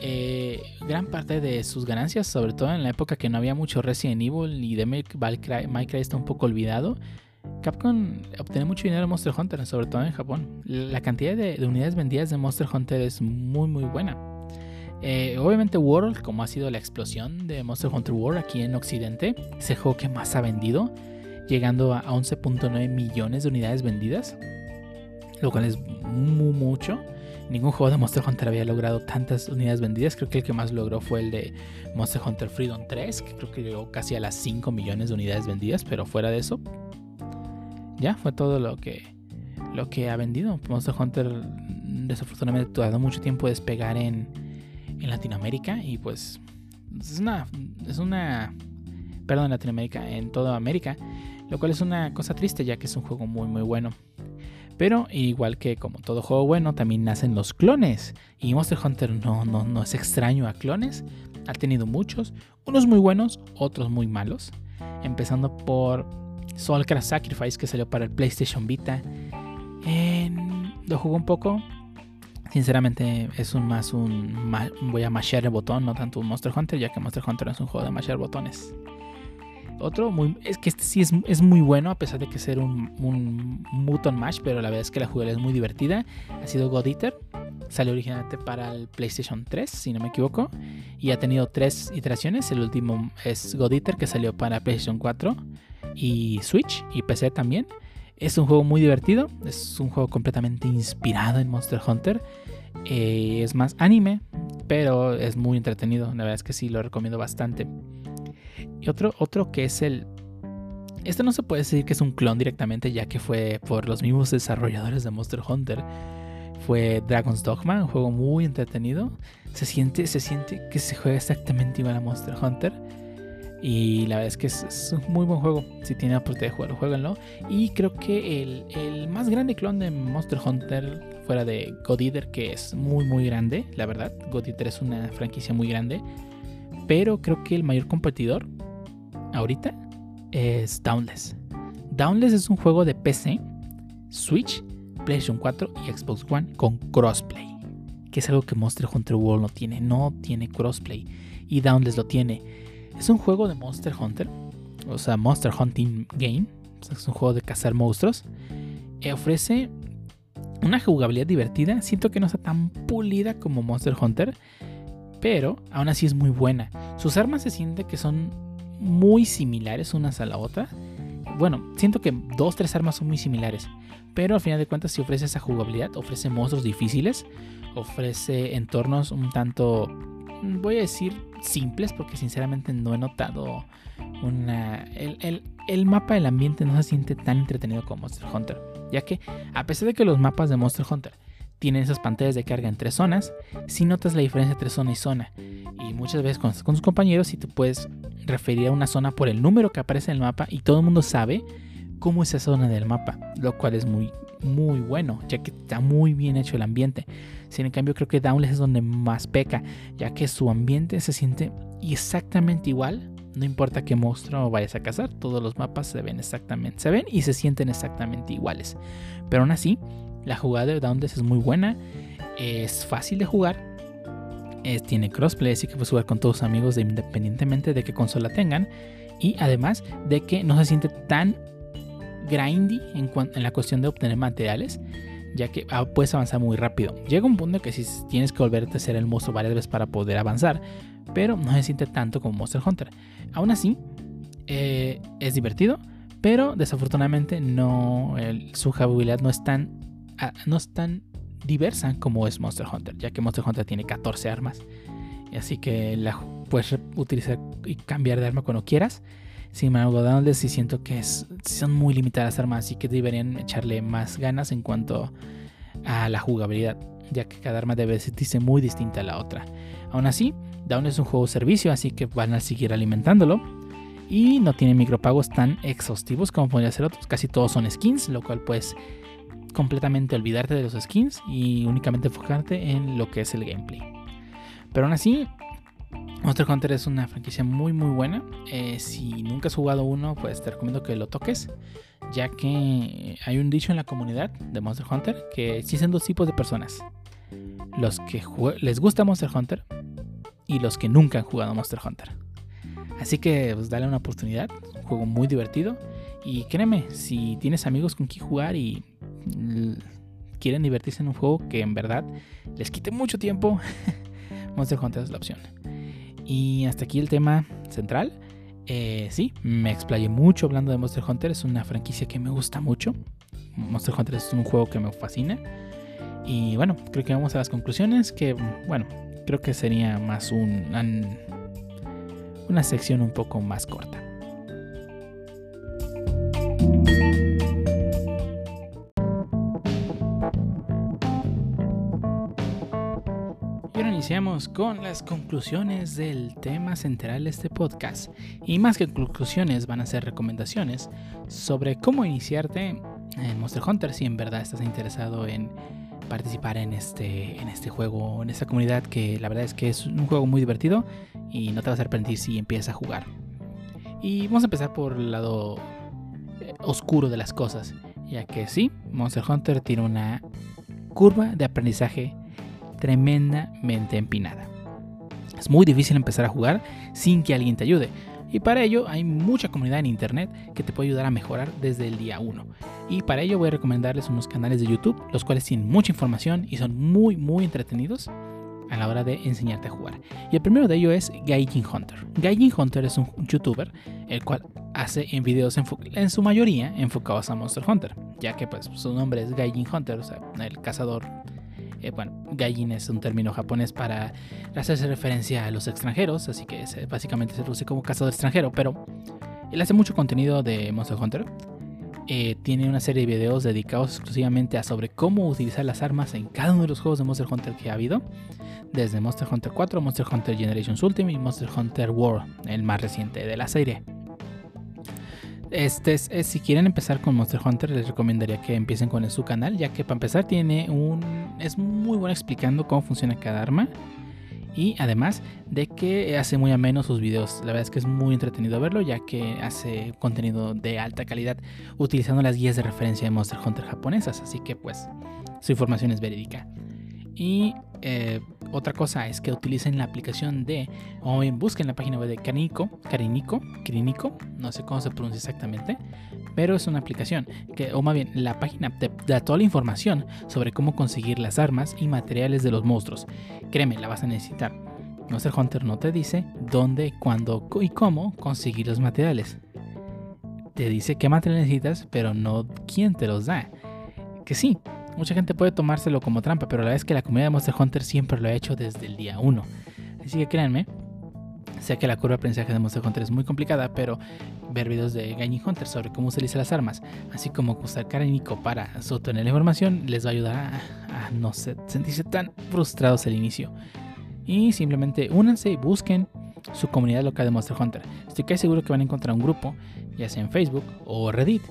Eh, gran parte de sus ganancias, sobre todo en la época que no había mucho Resident Evil y de Minecraft está un poco olvidado. Capcom obtiene mucho dinero en Monster Hunter, sobre todo en Japón. La cantidad de, unidades vendidas de Monster Hunter es muy muy buena. Eh, obviamente World, como ha sido la explosión de Monster Hunter World aquí en Occidente, es el juego que más ha vendido, llegando a 11.9 millones de unidades vendidas lo cual es muy mucho. Ningún juego de Monster Hunter había logrado tantas unidades vendidas. Creo que el que más logró fue el de Monster Hunter Freedom 3, que creo que llegó casi a las 5 millones de unidades vendidas, pero fuera de eso, ya fue todo lo que, lo que ha vendido. Monster Hunter desafortunadamente ha tardado mucho tiempo despegar en, en Latinoamérica y pues es una, es una, perdón, en Latinoamérica, en toda América, lo cual es una cosa triste ya que es un juego muy muy bueno. Pero igual que como todo juego bueno, también nacen los clones. Y Monster Hunter no, no, no es extraño a clones. Ha tenido muchos, unos muy buenos, otros muy malos. Empezando por Soulcraft Sacrifice que salió para el PlayStation Vita. lo jugué un poco. Sinceramente es un más un... voy a mashear el botón, no tanto un Monster Hunter, ya que Monster Hunter es un juego de mashear botones. Otro, muy, es que este sí es, muy bueno, a pesar de que ser un, un Muton Mash, pero la verdad es que la jugabilidad es muy divertida. Ha sido God Eater, salió originalmente para el PlayStation 3, si no me equivoco, y ha tenido tres iteraciones. El último es God Eater, que salió para PlayStation 4 y Switch y PC también. Es un juego muy divertido, es un juego completamente inspirado en Monster Hunter. Eh, es más anime, pero es muy entretenido. La verdad es que sí, lo recomiendo bastante. Y otro, otro que es el... Este no se puede decir que es un clon directamente, ya que fue por los mismos desarrolladores de Monster Hunter. Fue Dragon's Dogma, un juego muy entretenido. Se siente, se siente que se juega exactamente igual a Monster Hunter. Y la verdad es que es, un muy buen juego. Si tienen la oportunidad de jugarlo, jueguenlo. Y creo que el, el, más grande clon de Monster Hunter, fuera de God Eater, que es muy, muy grande, la verdad. God Eater es una franquicia muy grande. Pero creo que el mayor competidor ahorita es Downless. Downless es un juego de PC, Switch, PlayStation 4 y Xbox One con crossplay. Que es algo que Monster Hunter World no tiene. No tiene crossplay. Y Downless lo tiene. Es un juego de Monster Hunter. O sea, Monster Hunting Game. es un juego de cazar monstruos. Eh, ofrece una jugabilidad divertida. Siento que no está tan pulida como Monster Hunter pero aún así es muy buena. Sus armas se siente que son muy similares unas a la otra. Bueno, siento que dos, tres armas son muy similares, pero al final de cuentas si ofrece esa jugabilidad, ofrece monstruos difíciles, ofrece entornos un tanto, voy a decir, simples, porque sinceramente no he notado una... El, el, el mapa del ambiente no se siente tan entretenido como Monster Hunter, ya que a pesar de que los mapas de Monster Hunter tienen esas pantallas de carga entre zonas, si notas la diferencia entre zona y zona. Y muchas veces con, con tus compañeros, si te puedes referir a una zona por el número que aparece en el mapa y todo el mundo sabe cómo es esa zona del mapa, lo cual es muy, muy bueno, ya que está muy bien hecho el ambiente. Sin en cambio, creo que Downless es donde más peca, ya que su ambiente se siente exactamente igual. No importa qué monstruo vayas a cazar, todos los mapas se ven exactamente, se ven y se sienten exactamente iguales. Pero aún así, la jugada de Downless es muy buena, es fácil de jugar, tiene crossplay, así que puedes jugar con todos tus amigos independientemente de qué consola tengan. Y además de que no se siente tan grindy en, la cuestión de obtener materiales, ya que ah, puedes avanzar muy rápido. Llega un punto que si tienes que volverte a ser el monstruo varias veces para poder avanzar, pero no se siente tanto como Monster Hunter. Aún así, eh, es divertido, pero desafortunadamente no, su jugabilidad no es tan, no es tan diversa como es Monster Hunter, ya que Monster Hunter tiene 14 armas. Así que la puedes utilizar y cambiar de arma cuando quieras. Sin embargo, Downless sí siento que son muy limitadas las armas, así que deberían echarle más ganas en cuanto a la jugabilidad, ya que cada arma debe sentirse muy distinta a la otra. Aún así, Down es un juego servicio, así que van a seguir alimentándolo. Y no tiene micropagos tan exhaustivos como podría ser otros. Casi todos son skins, lo cual puedes completamente olvidarte de los skins y únicamente enfocarte en lo que es el gameplay. Pero aún así, Monster Hunter es una franquicia muy muy buena. Eh, si nunca has jugado uno, pues te recomiendo que lo toques, ya que hay un dicho en la comunidad de Monster Hunter que existen dos tipos de personas. Los que les gusta Monster Hunter y los que nunca han jugado Monster Hunter. Así que pues dale una oportunidad, un juego muy divertido y créeme, si tienes amigos con quien jugar y quieren divertirse en un juego que en verdad les quite mucho tiempo, Monster Hunter es la opción. Y hasta aquí el tema central. Eh, sí, me explayé mucho hablando de Monster Hunter. Es una franquicia que me gusta mucho. Monster Hunter es un juego que me fascina. Y bueno, creo que vamos a las conclusiones. Que bueno, creo que sería más un, una sección un poco más corta. Iniciamos con las conclusiones del tema central de este podcast. Y más que conclusiones van a ser recomendaciones sobre cómo iniciarte en Monster Hunter si en verdad estás interesado en participar en este, en este juego, en esta comunidad que la verdad es que es un juego muy divertido y no te vas a arrepentir si empiezas a jugar. Y vamos a empezar por el lado eh, oscuro de las cosas, ya que sí, Monster Hunter tiene una curva de aprendizaje tremendamente empinada. Es muy difícil empezar a jugar sin que alguien te ayude. Y para ello hay mucha comunidad en internet que te puede ayudar a mejorar desde el día 1. Y para ello voy a recomendarles unos canales de YouTube, los cuales tienen mucha información y son muy muy entretenidos a la hora de enseñarte a jugar. Y el primero de ellos es Gaijin Hunter. Gaijin Hunter es un youtuber el cual hace en videos en su mayoría enfocados a Monster Hunter, ya que pues su nombre es Gaijin Hunter, o sea, el cazador eh, bueno, gaijin es un término japonés para hacerse referencia a los extranjeros, así que básicamente se traduce como cazador extranjero, pero él hace mucho contenido de Monster Hunter. Eh, tiene una serie de videos dedicados exclusivamente a sobre cómo utilizar las armas en cada uno de los juegos de Monster Hunter que ha habido, desde Monster Hunter 4, Monster Hunter Generations Ultimate y Monster Hunter World, el más reciente de la serie. Este es, si quieren empezar con Monster Hunter, les recomendaría que empiecen con su canal, ya que para empezar tiene un es muy bueno explicando cómo funciona cada arma y además de que hace muy ameno sus videos. La verdad es que es muy entretenido verlo, ya que hace contenido de alta calidad utilizando las guías de referencia de Monster Hunter japonesas, así que pues su información es verídica. Y eh, otra cosa es que utilicen la aplicación de, o bien busquen la página web de Carinico, Carinico, Carinico, no sé cómo se pronuncia exactamente, pero es una aplicación que, o más bien, la página te da toda la información sobre cómo conseguir las armas y materiales de los monstruos. Créeme, la vas a necesitar. Monster Hunter no te dice dónde, cuándo y cómo conseguir los materiales. Te dice qué materiales necesitas, pero no quién te los da. Que sí, Mucha gente puede tomárselo como trampa, pero la verdad es que la comunidad de Monster Hunter siempre lo ha hecho desde el día 1. Así que créanme, sé que la curva de aprendizaje de Monster Hunter es muy complicada, pero ver videos de Gaining Hunter sobre cómo utilizar las armas, así como usar Nico para sostener la información, les va a ayudar a no sentirse tan frustrados al inicio. Y simplemente únanse y busquen su comunidad local de Monster Hunter. Estoy casi seguro que van a encontrar un grupo, ya sea en Facebook o Reddit,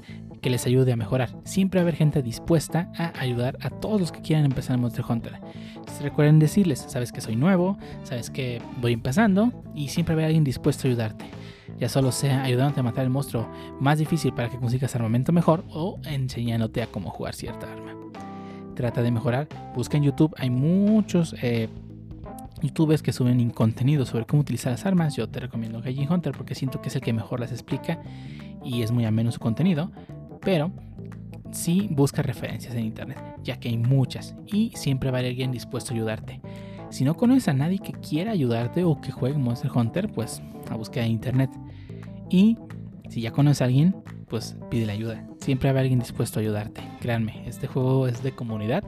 que les ayude a mejorar. Siempre va a haber gente dispuesta a ayudar a todos los que quieran empezar en Monster Hunter. recuerden decirles, sabes que soy nuevo, sabes que voy empezando y siempre va a haber alguien dispuesto a ayudarte. Ya solo sea ayudándote a matar el monstruo más difícil para que consigas armamento mejor o enseñándote a cómo jugar cierta arma. Trata de mejorar, busca en YouTube, hay muchos eh, youtubers que suben contenido sobre cómo utilizar las armas. Yo te recomiendo Gaijin Hunter porque siento que es el que mejor las explica y es muy ameno su contenido. Pero sí busca referencias en internet, ya que hay muchas y siempre va a haber alguien dispuesto a ayudarte. Si no conoces a nadie que quiera ayudarte o que juegue Monster Hunter, pues a buscar en internet. Y si ya conoces a alguien, pues pide la ayuda. Siempre haber alguien dispuesto a ayudarte. Créanme, este juego es de comunidad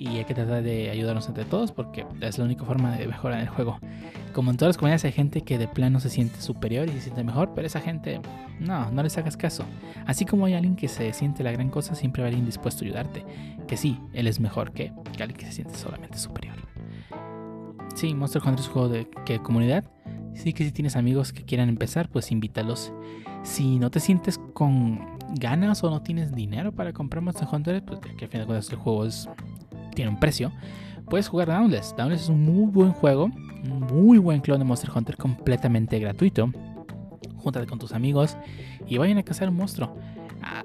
y hay que tratar de ayudarnos entre todos porque es la única forma de mejorar el juego. Como en todas las comunidades hay gente que de plano se siente superior y se siente mejor, pero esa gente, no, no les hagas caso. Así como hay alguien que se siente la gran cosa, siempre va alguien dispuesto a ayudarte. Que sí, él es mejor que, alguien que se siente solamente superior. Sí, Monster Hunter es un juego de que comunidad. Sí que si tienes amigos que quieran empezar, pues invítalos. Si no te sientes con ganas o no tienes dinero para comprar Monster Hunter, pues que al final de cuentas el juego tiene un precio, puedes jugar Downless. Downless es un muy buen juego un muy buen clon de Monster Hunter completamente gratuito. Júntate con tus amigos y vayan a cazar un monstruo. Ah,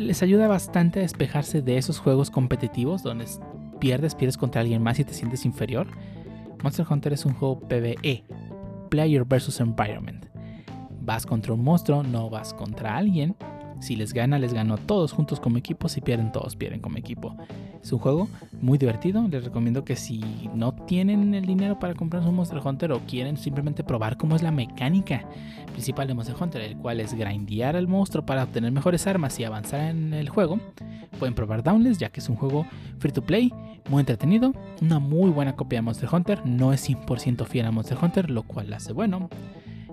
les ayuda bastante a despejarse de esos juegos competitivos donde pierdes, pierdes contra alguien más y te sientes inferior. Monster Hunter es un juego PvE, Player vs Environment. Vas contra un monstruo, no vas contra alguien. Si les gana, les ganó todos juntos como equipo. Si pierden, todos pierden como equipo. Es un juego muy divertido. Les recomiendo que si no tienen el dinero para comprar un Monster Hunter o quieren simplemente probar cómo es la mecánica principal de Monster Hunter, el cual es grindear al monstruo para obtener mejores armas y avanzar en el juego, pueden probar Downless, ya que es un juego free to play, muy entretenido, una muy buena copia de Monster Hunter. No es 100% fiel a Monster Hunter, lo cual hace bueno,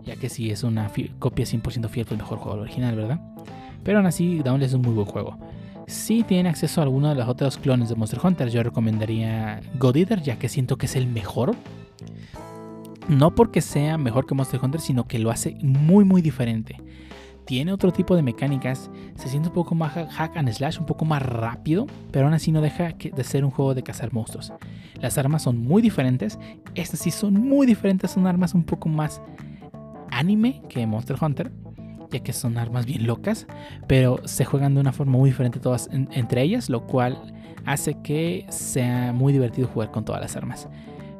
ya que si es una copia 100% fiel, pues mejor juego al original, ¿verdad? Pero aún así, Downless es un muy buen juego. Si tienen acceso a alguno de los otros clones de Monster Hunter, yo recomendaría God Eater, ya que siento que es el mejor. No porque sea mejor que Monster Hunter, sino que lo hace muy muy diferente. Tiene otro tipo de mecánicas, se siente un poco más hack and slash, un poco más rápido, pero aún así no deja de ser un juego de cazar monstruos. Las armas son muy diferentes, estas sí son muy diferentes, son armas un poco más anime que Monster Hunter, ya que son armas bien locas, pero se juegan de una forma muy diferente todas entre ellas, lo cual hace que sea muy divertido jugar con todas las armas.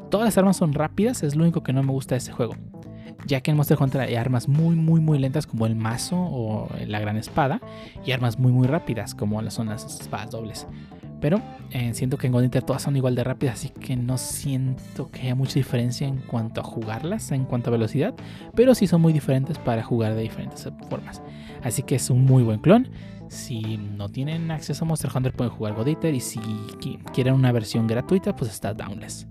Todas las armas son rápidas, es lo único que no me gusta de este juego. Ya que en Monster Hunter hay armas muy muy muy lentas como el mazo o la gran espada y armas muy muy rápidas como son las espadas dobles. Pero eh, siento que en God todas son igual de rápidas, así que no siento que haya mucha diferencia en cuanto a jugarlas, en cuanto a velocidad, pero sí son muy diferentes para jugar de diferentes formas. Así que es un muy buen clon. Si no tienen acceso a Monster Hunter pueden jugar God y si quieren una versión gratuita pues está Downless.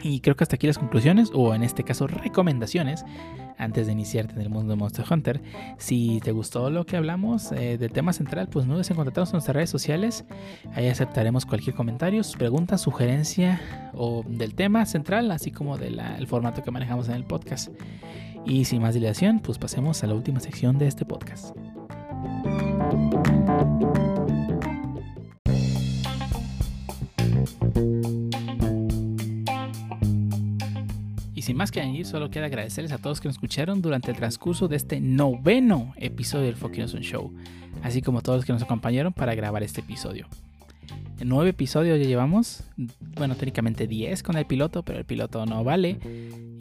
Y creo que hasta aquí las conclusiones, o en este caso recomendaciones antes de iniciarte en el mundo de Monster Hunter. Si te gustó lo que hablamos eh, del tema central, pues no dudes en contactarnos en nuestras redes sociales. Ahí aceptaremos cualquier comentario, pregunta, sugerencia o del tema central, así como del formato que manejamos en el podcast. Y sin más dilación, pues pasemos a la última sección de este podcast. Sin más que añadir, solo queda agradecerles a todos que nos escucharon durante el transcurso de este noveno episodio del Fucking Awesome Show, así como a todos los que nos acompañaron para grabar este episodio. En nueve episodios ya llevamos, bueno, técnicamente 10 con el piloto, pero el piloto no vale.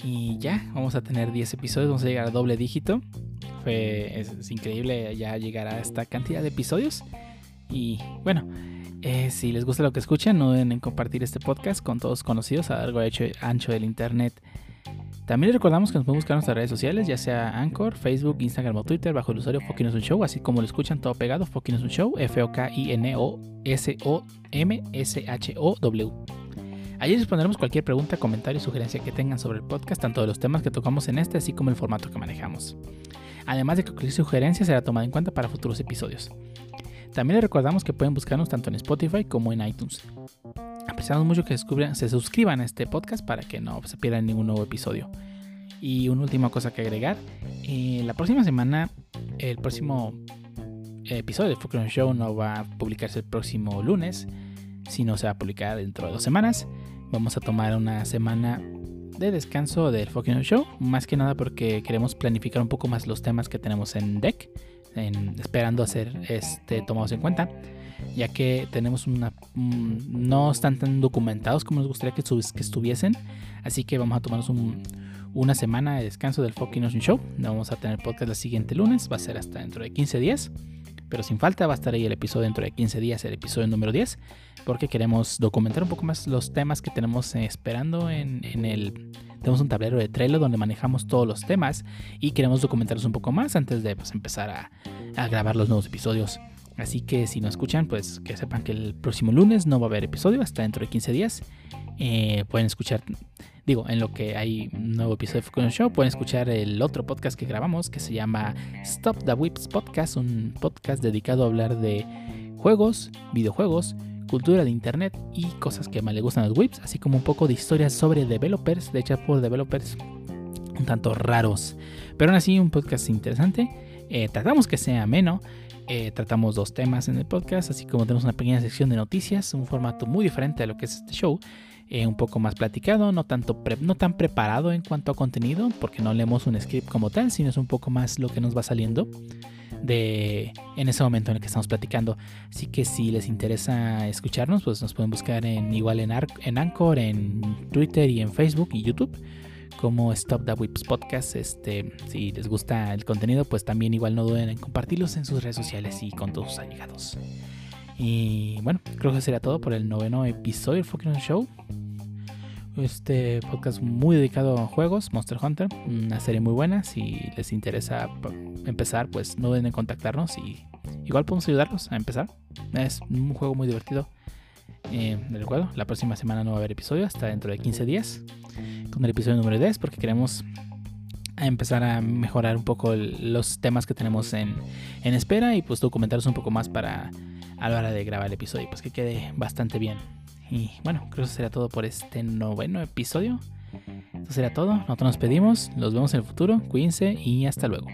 Y ya, vamos a tener 10 episodios, vamos a llegar a doble dígito. Fue, es, increíble ya llegar a esta cantidad de episodios. Y bueno, eh, si les gusta lo que escuchan, no duden en compartir este podcast con todos conocidos a largo ancho del internet. También les recordamos que nos pueden buscar en nuestras redes sociales, ya sea Anchor, Facebook, Instagram o Twitter, bajo el usuario Fokinos un Show, así como lo escuchan todo pegado, Fokinos un Show, F-O-K-I-N-O-S-O-M-S-H-O-W. Allí responderemos cualquier pregunta, comentario y sugerencia que tengan sobre el podcast, tanto de los temas que tocamos en este, así como el formato que manejamos. Además de que cualquier sugerencia será tomada en cuenta para futuros episodios. También les recordamos que pueden buscarnos tanto en Spotify como en iTunes. Apreciamos mucho que se suscriban a este podcast para que no se pierdan ningún nuevo episodio. Y una última cosa que agregar. Eh, la próxima semana, el próximo episodio de Fulcrum Show no va a publicarse el próximo lunes, sino se va a publicar dentro de dos semanas. Vamos a tomar una semana de descanso del Fucking Show, más que nada porque queremos planificar un poco más los temas que tenemos en deck, esperando a ser este, tomados en cuenta ya que tenemos una no están tan documentados como nos gustaría que, estuviesen, así que vamos a tomarnos una semana de descanso del Fucking Ocean Show. No vamos a tener podcast el siguiente lunes, va a ser hasta dentro de 15 días. pero sin falta va a estar ahí el episodio dentro de 15 días, el episodio número 10, porque queremos documentar un poco más los temas que tenemos eh, esperando en, el... Tenemos un tablero de Trello donde manejamos todos los temas y queremos documentarlos un poco más antes de pues, empezar a grabar los nuevos episodios. Así que si no escuchan, pues que sepan que el próximo lunes no va a haber episodio hasta dentro de 15 días. Eh, pueden escuchar, digo, en lo que hay un nuevo episodio de Fukuno Show, pueden escuchar el otro podcast que grabamos que se llama Stop the Whips Podcast, un podcast dedicado a hablar de juegos, videojuegos, cultura de internet y cosas que más le gustan a los whips, así como un poco de historias sobre developers, de hecho por developers un tanto raros, pero aún así un podcast interesante. Eh, tratamos que sea ameno. Eh, tratamos dos temas en el podcast, así como tenemos una pequeña sección de noticias, un formato muy diferente a lo que es este show. Eh, un poco más platicado, no, tanto no tan preparado en cuanto a contenido, porque no leemos un script como tal, sino es un poco más lo que nos va saliendo de en ese momento en el que estamos platicando. Así que si les interesa escucharnos, pues nos pueden buscar en igual en, en Anchor, en Twitter y en Facebook y YouTube como Stop the Whips Podcast. Este, si les gusta el contenido, pues también igual no duden en compartirlos en sus redes sociales y con todos sus allegados. Y bueno, creo que sería todo por el noveno episodio del Fucking Show. Este podcast muy dedicado a juegos, Monster Hunter, una serie muy buena. Si les interesa empezar, pues no duden en contactarnos y igual podemos ayudarlos a empezar. Es un juego muy divertido. Eh, recuerdo, la próxima semana no va a haber episodio, hasta dentro de 15 días con el episodio número 10 porque queremos empezar a mejorar un poco los temas que tenemos en, en espera y pues documentarlos un poco más para a la hora de grabar el episodio, pues que quede bastante bien. Y bueno, creo que eso será todo por este noveno episodio. Eso será todo, nosotros nos pedimos, los vemos en el futuro, cuídense y hasta luego.